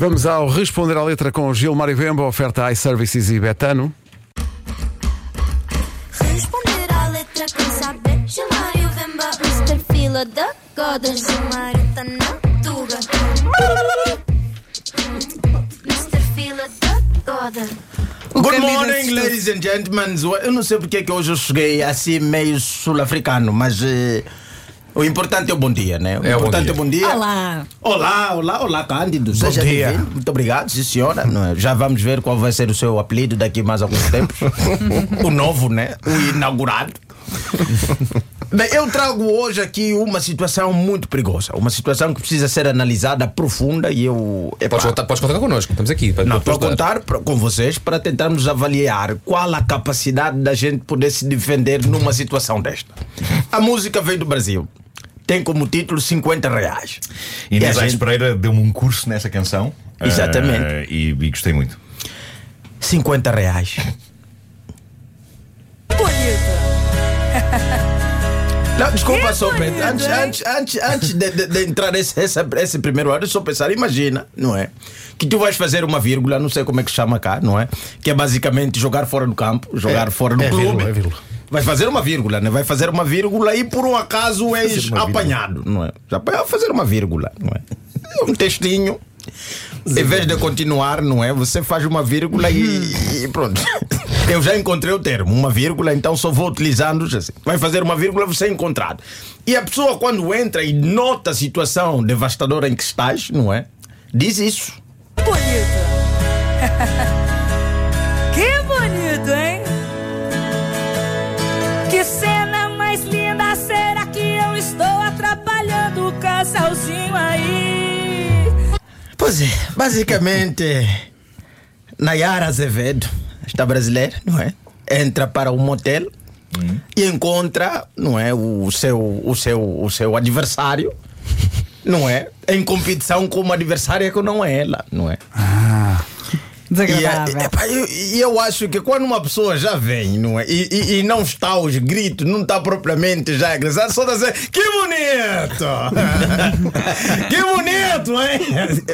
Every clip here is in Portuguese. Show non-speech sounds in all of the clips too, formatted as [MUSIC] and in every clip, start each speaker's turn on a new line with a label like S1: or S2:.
S1: Vamos ao responder à letra com Gilmar e Vemba, oferta iServices e Betano.
S2: Responder à letra com saber Gilmário Vemba Mr. Fila da Goda Gilmário tá na tuga Mr. Fila da Goda
S3: Good morning, ladies and gentlemen. Eu não sei porque é que hoje eu cheguei assim meio sul-africano, mas eh, o importante é o bom dia, né? O
S4: É o bom
S3: importante
S4: dia.
S3: é o bom dia.
S5: Olá.
S3: Olá, olá, olá, Cândido. Seja
S1: dia.
S3: bem-vindo. Muito obrigado, sim, senhora. É? Já vamos ver qual vai ser o seu apelido daqui mais alguns tempos. [LAUGHS] o novo, né? O inaugurado. [LAUGHS] Bem, eu trago hoje aqui uma situação muito perigosa. Uma situação que precisa ser analisada profunda e eu. epá,
S4: Podes contar, podes contar connosco, estamos aqui. Para,
S3: não,
S4: para
S3: estou a
S4: ajudar.
S3: contar pra- com vocês para tentarmos avaliar qual a capacidade da gente poder se defender numa situação desta. A música veio do Brasil. Tem como título 50 reais.
S6: Inês
S3: E a
S6: Aires
S3: gente-
S6: Pereira deu-me um curso nessa canção.
S3: Exatamente.
S6: eh, e, e gostei muito.
S3: 50 reais. [LAUGHS] Não, desculpa só, Pedro. Antes, antes, antes, antes de, de- de entrar nesse, essa, esse primeiro ano, só pensar, imagina, não é? Que tu vais fazer uma vírgula, não sei como é que chama cá, não é? Que é basicamente jogar fora do campo, jogar fora do
S1: é
S3: clube.
S1: vírgula, é vírgula.
S3: Vai fazer uma vírgula, né? Vai fazer uma vírgula e por um acaso és apanhado, não é? Já vai fazer uma vírgula, não é? É um textinho. Em vez de continuar, não é? Você faz uma vírgula e, e pronto. Eu já encontrei o termo, uma vírgula, então só vou utilizando assim. Vai fazer uma vírgula, você é encontrado. E a pessoa, quando entra e nota a situação devastadora em que estás, não é? Diz isso.
S5: Bonito. [LAUGHS] aí?
S3: Pois é, basicamente, Nayara Azevedo, esta brasileira, não é? Entra para um motel e encontra, não é, o seu, o seu, o seu adversário, não é? Em competição com uma adversária que não é ela, não é? E,
S5: Desagradável.
S3: é- epá, eu, e eu acho que quando uma pessoa já vem, não é? E, e- e não está aos gritos, não está propriamente já agressado, só dizer que bonito! [LAUGHS] que bonito, hein?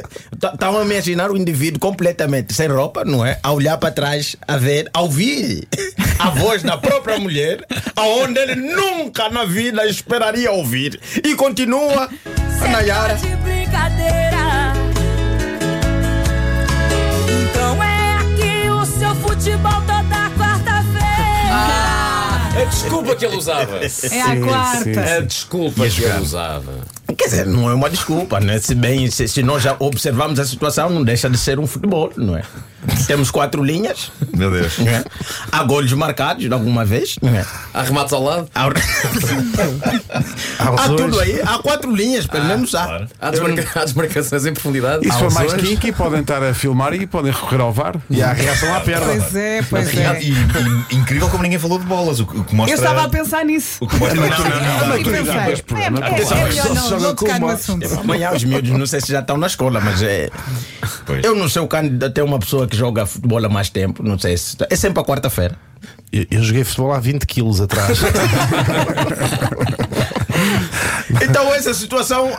S3: Estão a imaginar o indivíduo completamente sem roupa, não é? A olhar para trás, a ver, a ouvir [LAUGHS] a voz da própria mulher, aonde ele nunca na vida esperaria ouvir. E continua a Nayara.
S5: de brincadeira.
S4: Desculpa que ele usava.
S5: é a quarta.
S4: A desculpa que ele usava.
S3: Quer dizer, não é uma desculpa, né? Se bem, se, se nós já observamos a situação, não deixa de ser um futebol, não é? Temos quatro linhas,
S6: Meu Deus.
S3: é? Há golos marcados alguma vez, não é?
S4: Há remates ao lado,
S3: Há, [LAUGHS] há tudo aí, há quatro linhas, pelo menos há.
S6: claro.
S4: há, desmarca- há desmarcações em profundidade.
S1: E se for mais kinky, podem estar a filmar e podem recorrer ao VAR. E há a reação à perda.
S5: Pois é, pois é.
S6: e- e- incrível como ninguém falou de bolas. O, que- o que mostra.
S5: Eu estava a pensar nisso.
S6: O que mostra
S3: Não, não, não,
S5: é, é, é
S1: Atenção,
S5: melhor não, não tocar no assunto.
S3: Amanhã os miúdos, não sei se já estão na escola, mas é. Eu não sei o candidato é uma pessoa que joga futebol há mais tempo, não sei se. É sempre a quarta-feira.
S7: Eu, eu joguei futebol há 20 quilos atrás. [LAUGHS]
S3: Então essa situação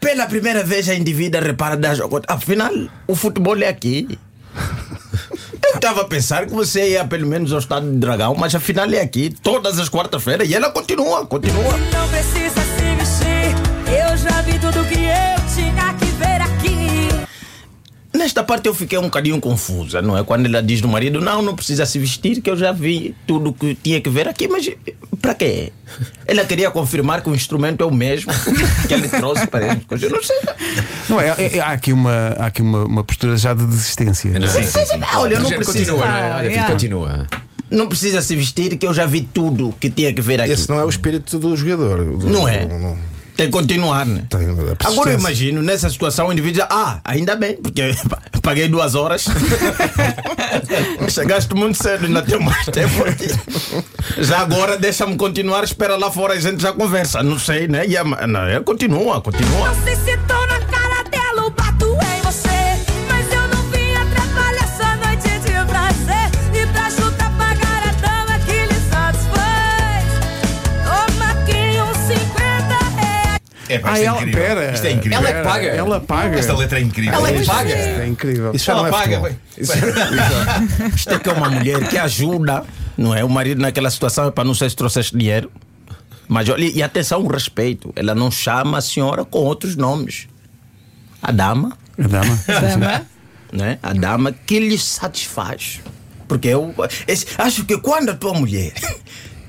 S3: pela primeira vez a indivídua repara da jogo. Afinal, o futebol é aqui. Eu estava a pensar que você ia pelo menos ao estado de dragão, mas afinal é aqui, todas as quartas-feiras, e ela continua, continua.
S5: Não precisa se vestir. Eu já vi tudo que eu tinha.
S3: Nesta parte eu fiquei um bocadinho confusa, não é? Quando ela diz do marido, não, não precisa se vestir, que eu já vi tudo que tinha que ver aqui, mas para quê? Ela queria confirmar que o instrumento é o mesmo [LAUGHS] que ele trouxe para ele. Eu não sei.
S1: Não é, é- é- há aqui, uma, há aqui uma, uma postura já de desistência.
S4: Sim, sim, sim.
S3: Ah, olha, não.
S4: Continua, não é? Olha,
S5: Yeah.
S4: continua.
S3: Não precisa se vestir, que eu já vi tudo que tinha que ver aqui.
S7: Esse não é o espírito do jogador. Do-
S3: Não é?
S7: não-
S3: Tem que continuar, né?
S7: Tem persistência.
S3: Agora eu imagino, nessa situação, o indivíduo diz, ah, ainda bem, porque [LAUGHS] paguei duas horas. [LAUGHS] Chegaste muito cedo, ainda tem mais tempo aqui. Já agora deixa-me continuar, espera lá fora, a gente já conversa. Não sei, né? E a, não, é, continua, continua.
S6: Pá,
S1: Ah,
S6: Isto é
S1: ela,
S6: incrível.
S1: pera.
S6: Isto é incrível.
S4: Ela é que paga.
S1: Ela paga.
S6: Esta letra é incrível.
S4: Ela é que
S6: Isto
S4: paga.
S1: É incrível.
S7: Isso não
S6: Ela
S7: é
S6: paga, bem.
S3: Isto é que é uma mulher que ajuda, não é? O marido naquela situação é para não sei se trouxeste dinheiro. Mas olha, e atenção, o respeito. Ela não chama a senhora com outros nomes. A dama,
S1: A dama.
S5: Dama.
S3: né? A dama que lhe satisfaz. Porque eu esse- acho que quando a tua mulher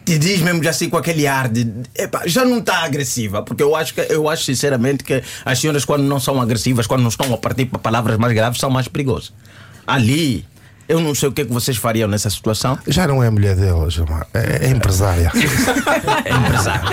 S3: te diz mesmo já assim com aquele ar de epá, já não está agressiva, porque eu acho que eu acho sinceramente que as senhoras quando não são agressivas, quando não estão a partir para palavras mais graves, são mais perigosas. Ali, eu não sei o que é que vocês fariam nessa situação.
S7: Já não é mulher dela, Gilmar. É, é empresária. [LAUGHS]
S3: É empresário.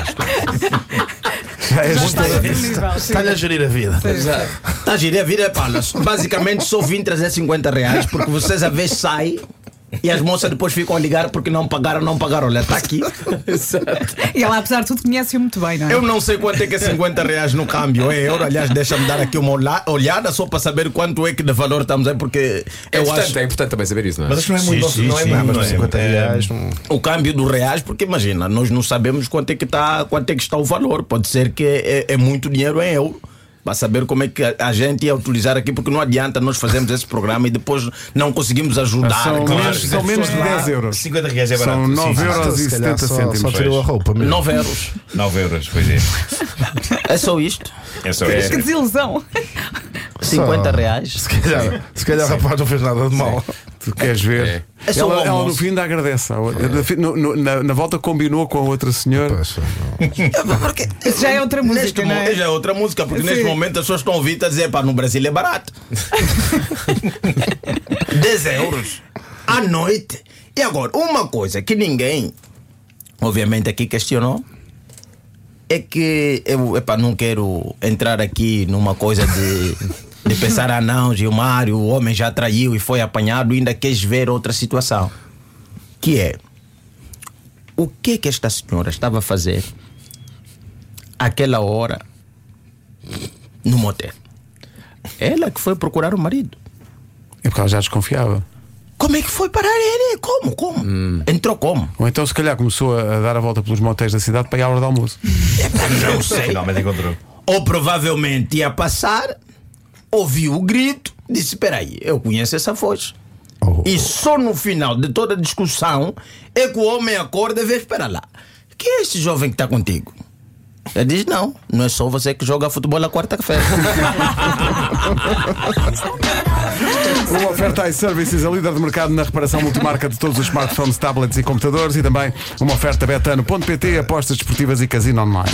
S7: Já é. Está-lhe a gerir a vida.
S3: Está a girar a vida, é pá, basicamente só vim trazer 50 reais porque vocês a vez saem [LAUGHS] e as moças depois ficam a ligar porque não pagaram, não pagaram. Olha, está aqui. [LAUGHS]
S5: E ela, apesar de tudo, conhece-o muito bem, não é?
S3: Eu não sei quanto é que é 50 reais no câmbio, é euro. Aliás, deixa-me dar aqui uma olha- olhada só para saber quanto é que de valor estamos aí, porque
S4: É
S3: eu
S4: importante,
S3: acho
S4: é importante também saber isso, não é?
S6: Mas acho que não é muito.
S7: Sim,
S6: não é
S7: mas
S6: não
S7: por
S6: é?
S7: 50
S6: É,
S7: reais. não-
S3: o câmbio dos reais, porque imagina, nós não sabemos quanto é que está, quanto é que está o valor. Pode ser que é, é muito dinheiro em euro. Para saber como é que a, gente ia utilizar aqui, porque não adianta nós fazermos esse programa e depois não conseguimos ajudar.
S1: São
S3: Claro.
S1: menos- são menos de 10 euros.
S6: 50 reais é barato.
S1: São
S6: sim,
S1: 9
S6: sim.
S1: euros e
S7: Se calhar
S1: 70
S7: só,
S1: cêntimos.
S7: só tirou a roupa mesmo.
S3: 9 euros.
S6: 9 euros, pois é.
S3: É só isto.
S6: É só isso.
S5: Que desilusão.
S3: 50 reais.
S7: Se calhar, se calhar o rapaz não fez nada de mal.
S1: Tu queres ver?
S4: É.
S3: É
S1: Ela, ela no fim ainda agradece. No- no- na, na volta combinou com a outra senhora.
S7: Pois, não.
S3: Porque
S5: Isso já é outra música,
S3: Neste
S5: não é?
S3: já é outra música, porque
S5: Sim.
S3: neste momento as pessoas estão e a dizer, pá, no Brasil é barato. [LAUGHS] 10 euros à noite. E agora, uma coisa que ninguém, obviamente, aqui questionou é que eu epá, não quero entrar aqui numa coisa de, de pensar, ah não, Gilmário, o homem já traiu e foi apanhado, ainda queres ver outra situação. Que é o que que esta senhora estava a fazer aquela hora no motel? Ela que foi procurar o marido.
S1: É porque ela já desconfiava.
S3: Como é que foi parar ele? Como? Como? Entrou como?
S1: Ou então, se calhar, começou a dar a volta pelos motéis da cidade para ir à hora do almoço. [LAUGHS]
S3: Não sei.
S6: Finalmente encontrou.
S3: Ou provavelmente ia passar, ouviu o grito, disse: Peraí, eu conheço essa voz.
S7: Oh.
S3: E só no final de toda a discussão é que o homem acorda e vê: Espera lá, quem é esse jovem que está contigo? Ele diz: Não, não é só você que joga futebol na quarta-feira.
S1: Uma [LAUGHS] oferta iServices, a líder de mercado na reparação multimarca de todos os smartphones, tablets e computadores e também uma oferta betano.pt, apostas desportivas e casino online.